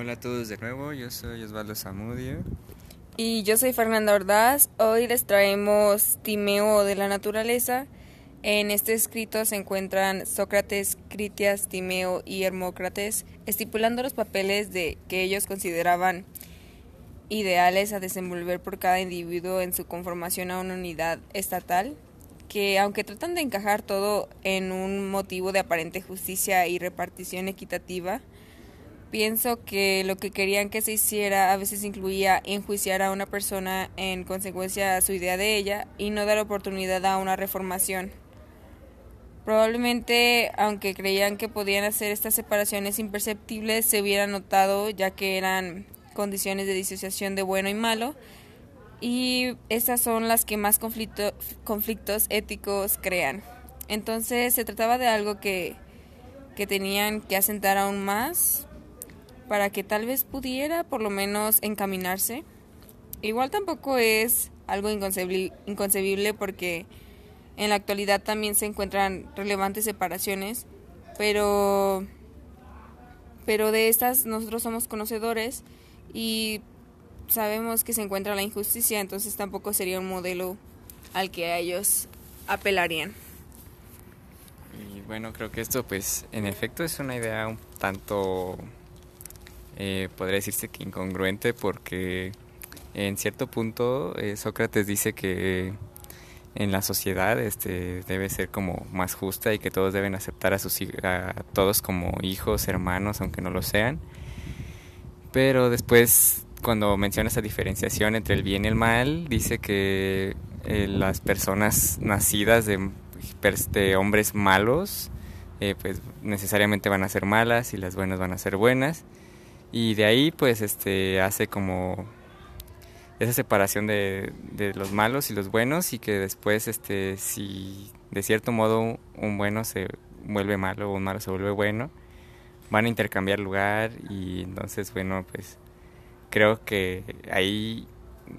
Hola a todos de nuevo, yo soy Osvaldo Zamudio. Y yo soy Fernanda Ordaz. Hoy les traemos Timeo de la naturaleza. En este escrito se encuentran Sócrates, Critias, Timeo y Hermócrates, estipulando los papeles de que ellos consideraban ideales a desenvolver por cada individuo en su conformación a una unidad estatal, que aunque tratan de encajar todo en un motivo de aparente justicia y repartición equitativa, Pienso que lo que querían que se hiciera a veces incluía enjuiciar a una persona en consecuencia a su idea de ella y no dar oportunidad a una reformación. Probablemente, aunque creían que podían hacer estas separaciones imperceptibles, se hubiera notado ya que eran condiciones de disociación de bueno y malo, y estas son las que más conflictos éticos crean. Entonces se trataba de algo que, que tenían que asentar aún más para que tal vez pudiera por lo menos encaminarse. Igual tampoco es algo inconcebible, porque en la actualidad también se encuentran relevantes separaciones, pero pero de estas nosotros somos conocedores y sabemos que se encuentra la injusticia, entonces tampoco sería un modelo al que ellos apelarían. Y bueno, creo que esto pues en efecto es una idea un tanto eh, podría decirse que incongruente porque en cierto punto eh, Sócrates dice que en la sociedad este debe ser como más justa y que todos deben aceptar a sus a todos como hijos, hermanos, aunque no lo sean. Pero después cuando menciona esa diferenciación entre el bien y el mal, dice que eh, las personas nacidas de, hombres malos pues necesariamente van a ser malas y las buenas van a ser buenas y de ahí pues este hace como esa separación de, de, los malos y los buenos y que después este si de cierto modo un bueno se vuelve malo o un malo se vuelve bueno van a intercambiar lugar y entonces bueno pues creo que ahí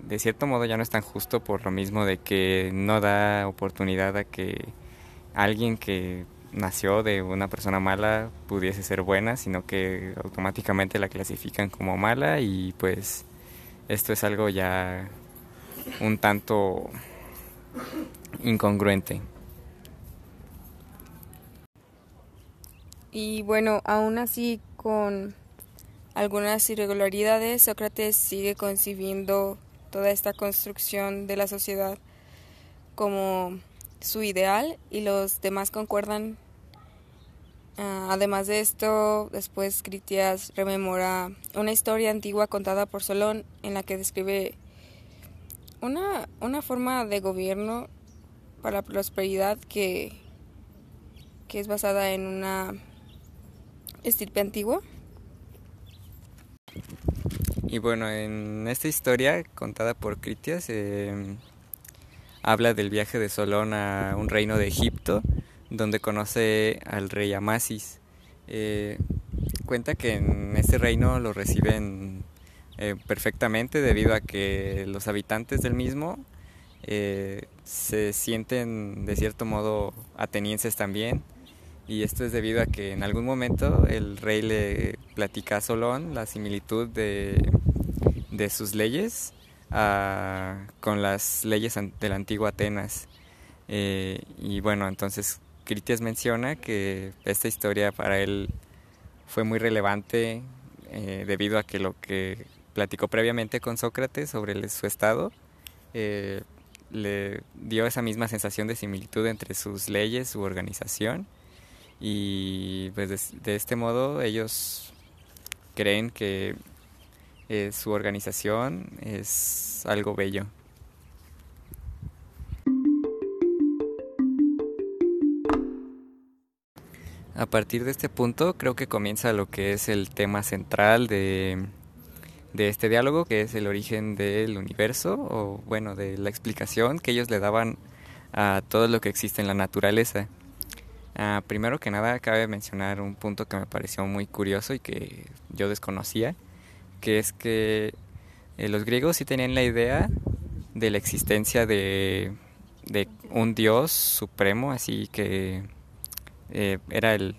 de cierto modo ya no es tan justo por lo mismo de que no da oportunidad a que alguien que nació de una persona mala pudiese ser buena, sino que automáticamente la clasifican como mala y pues esto es algo ya un tanto incongruente. Y bueno, aún así con algunas irregularidades, Sócrates sigue concibiendo toda esta construcción de la sociedad como su ideal y los demás concuerdan. Ah, además de esto, después Critias rememora una historia antigua contada por Solón en la que describe una, una forma de gobierno para la prosperidad que, que es basada en una estirpe antigua. Y bueno, en esta historia contada por Critias, eh, habla del viaje de Solón a un reino de Egipto, donde conoce al rey Amasis. Eh, cuenta que en ese reino lo reciben eh, perfectamente debido a que los habitantes del mismo eh, se sienten de cierto modo atenienses también y esto es debido a que en algún momento el rey le platica a Solón la similitud de, de sus leyes con las leyes de la antigua Atenas. Eh, y bueno, entonces Critias menciona que esta historia para él fue muy relevante eh, debido a que lo que platicó previamente con Sócrates sobre su estado eh, le dio esa misma sensación de similitud entre sus leyes, su organización y pues de este modo ellos creen que su organización es algo bello. A partir de este punto creo que comienza lo que es el tema central de, de este diálogo, que es el origen del universo, o bueno, de la explicación que ellos le daban a todo lo que existe en la naturaleza. Ah, primero que nada, cabe mencionar un punto que me pareció muy curioso y que yo desconocía, que es que eh, los griegos sí tenían la idea de la existencia de, un dios supremo, así que eh, era el,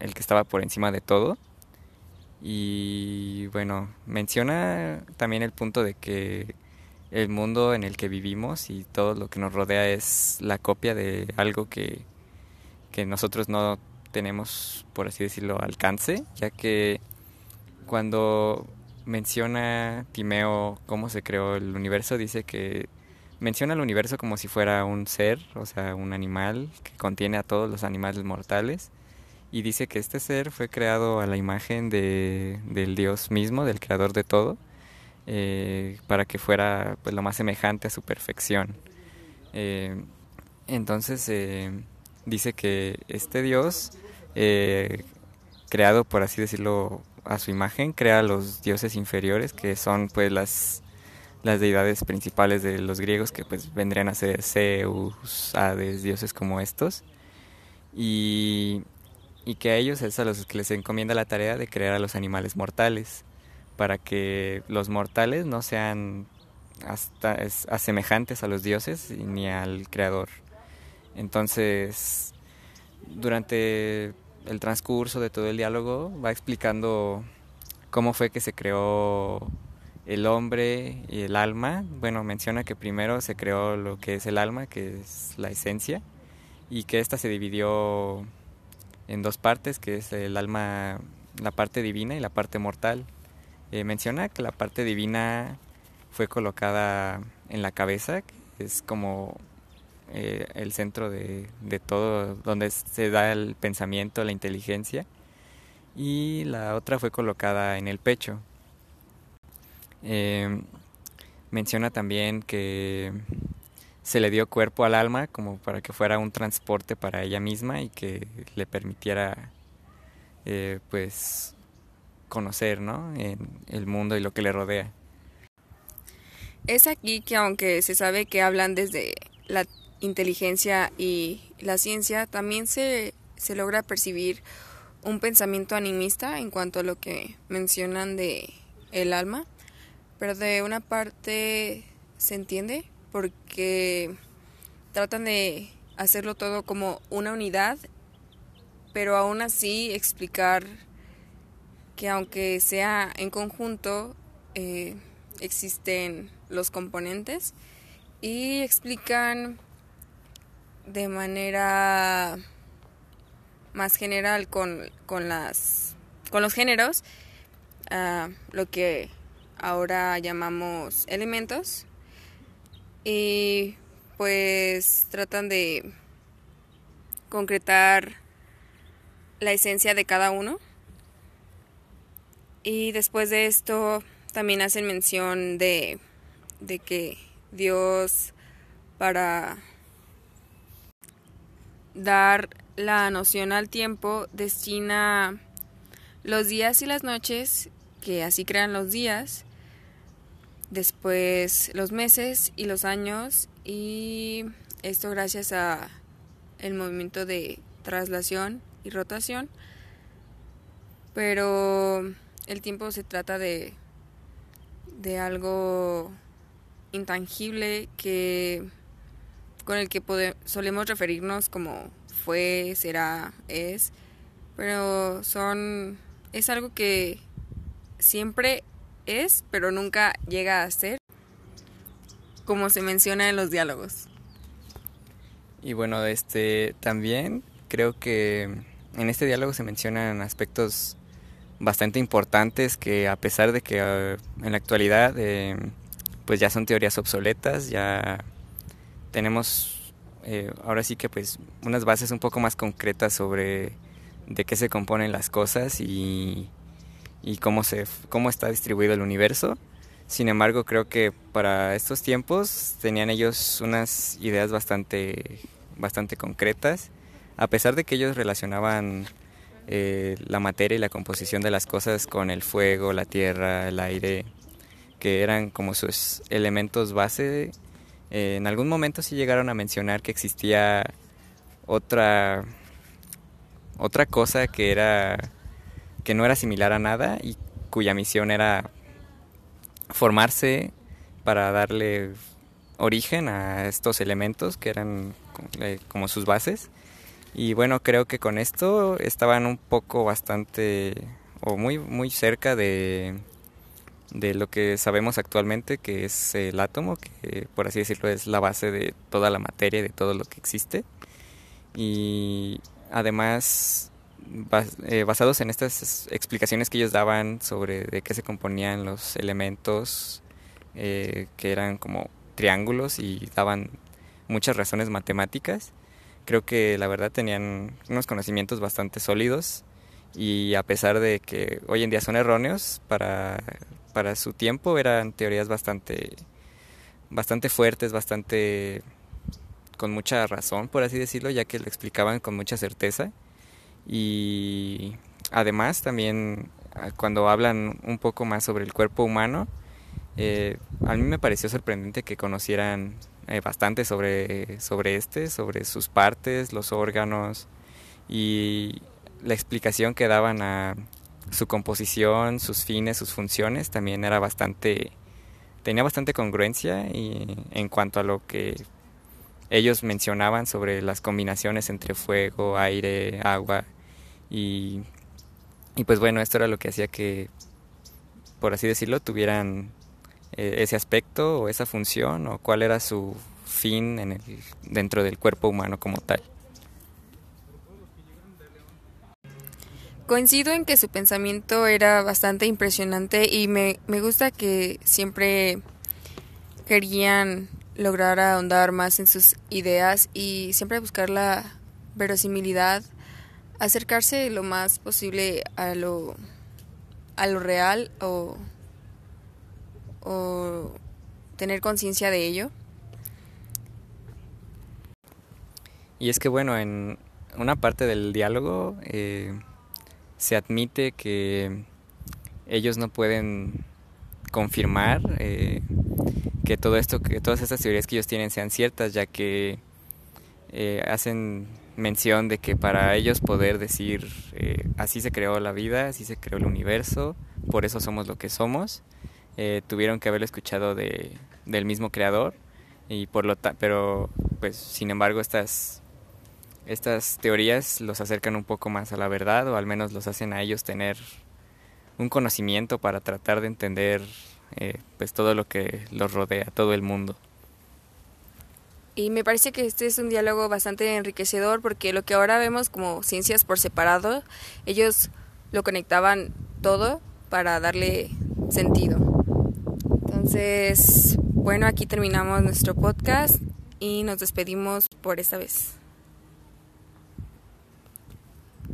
el, que estaba por encima de todo. Y bueno, menciona también el punto de que el mundo en el que vivimos y todo lo que nos rodea es la copia de algo que, que nosotros no tenemos, por así decirlo, alcance, ya que cuando menciona Timeo cómo se creó el universo, dice que menciona el universo como si fuera un ser, o sea, un animal que contiene a todos los animales mortales. Y dice que este ser fue creado a la imagen de, del Dios mismo, del creador de todo, eh, para que fuera pues, lo más semejante a su perfección. Eh, entonces eh, dice que este Dios, creado por así decirlo a su imagen, crea a los dioses inferiores, que son pues las, las deidades principales de los griegos, que pues vendrían a ser Zeus, Hades, dioses como estos. Y, y que a ellos es a los que les encomienda la tarea de crear a los animales mortales, para que los mortales no sean hasta semejantes a los dioses ni al creador. Entonces, durante el transcurso de todo el diálogo va explicando cómo fue que se creó el hombre y el alma. Bueno, menciona que primero se creó lo que es el alma, que es la esencia, y que ésta se dividió en dos partes, que es el alma, la parte divina y la parte mortal. Eh, menciona que la parte divina fue colocada en la cabeza, que es como eh, el centro de, todo, donde se da el pensamiento, la inteligencia, y la otra fue colocada en el pecho. Eh, menciona también que se le dio cuerpo al alma como para que fuera un transporte para ella misma y que le permitiera eh, pues conocer ¿no? el mundo y lo que le rodea. Es aquí que aunque se sabe que hablan desde la inteligencia y la ciencia, también se, se logra percibir un pensamiento animista en cuanto a lo que mencionan de el alma, pero de una parte se entiende porque tratan de hacerlo todo como una unidad, pero aún así explicar que aunque sea en conjunto, eh, existen los componentes y explican de manera más general con, con, las, con los géneros, uh, lo que ahora llamamos elementos, y pues tratan de concretar la esencia de cada uno. Y después de esto también hacen mención de, de que Dios para dar la noción al tiempo, destina los días y las noches, que así crean los días, después los meses y los años, y esto gracias a el movimiento de traslación y rotación, pero el tiempo se trata de, de algo intangible que con el que solemos referirnos como fue, será, es, pero son es algo que siempre es, pero nunca llega a ser, como se menciona en los diálogos. Y bueno, este también creo que en este diálogo se mencionan aspectos bastante importantes que a pesar de que eh, en la actualidad eh, pues ya son teorías obsoletas, ya tenemos eh, ahora sí que pues unas bases un poco más concretas sobre de qué se componen las cosas y, y cómo, se, cómo está distribuido el universo. Sin embargo, creo que para estos tiempos tenían ellos unas ideas bastante, bastante concretas, a pesar de que ellos relacionaban eh, la materia y la composición de las cosas con el fuego, la tierra, el aire, que eran como sus elementos base eh, en algún momento sí llegaron a mencionar que existía otra otra cosa que era que no era similar a nada y cuya misión era formarse para darle origen a estos elementos que eran eh, como sus bases. Y bueno creo que con esto estaban un poco bastante o muy, muy cerca de, de lo que sabemos actualmente, que es el átomo, que por así decirlo es la base de toda la materia, de todo lo que existe. Y además, eh, basados en estas explicaciones que ellos daban sobre de qué se componían los elementos, eh, que eran como triángulos y daban muchas razones matemáticas, creo que la verdad tenían unos conocimientos bastante sólidos y a pesar de que hoy en día son erróneos, para, para su tiempo eran teorías bastante, bastante fuertes, bastante con mucha razón, por así decirlo, ya que lo explicaban con mucha certeza. Y además también ah, cuando hablan un poco más sobre el cuerpo humano, eh, a mí me pareció sorprendente que conocieran eh, bastante sobre, sobre este, sobre sus partes, los órganos y la explicación que daban a su composición, sus fines, sus funciones, también era bastante, tenía bastante congruencia y en cuanto a lo que ellos mencionaban sobre las combinaciones entre fuego, aire, agua y, y pues bueno, esto era lo que hacía que, por así decirlo, tuvieran eh, ese aspecto o esa función o cuál era su fin en el, dentro del cuerpo humano como tal. Coincido en que su pensamiento era bastante impresionante y me, me gusta que siempre querían lograr ahondar más en sus ideas y siempre buscar la verosimilidad, acercarse lo más posible a lo, a lo real o o tener conciencia de ello? Y es que bueno, en una parte del diálogo eh, se admite que ellos no pueden confirmar eh, que todo esto, que todas estas teorías que ellos tienen sean ciertas, ya que eh, hacen mención de que para ellos poder decir así se creó la vida, así se creó el universo, por eso somos lo que somos, eh, tuvieron que haberlo escuchado de, del mismo creador y por lo pero pues sin embargo estas estas teorías los acercan un poco más a la verdad o al menos los hacen a ellos tener un conocimiento para tratar de entender eh, pues todo lo que los rodea todo el mundo y me parece que este es un diálogo bastante enriquecedor porque lo que ahora vemos como ciencias por separado ellos lo conectaban todo para darle sentido entonces, bueno, aquí terminamos nuestro podcast y nos despedimos por esta vez.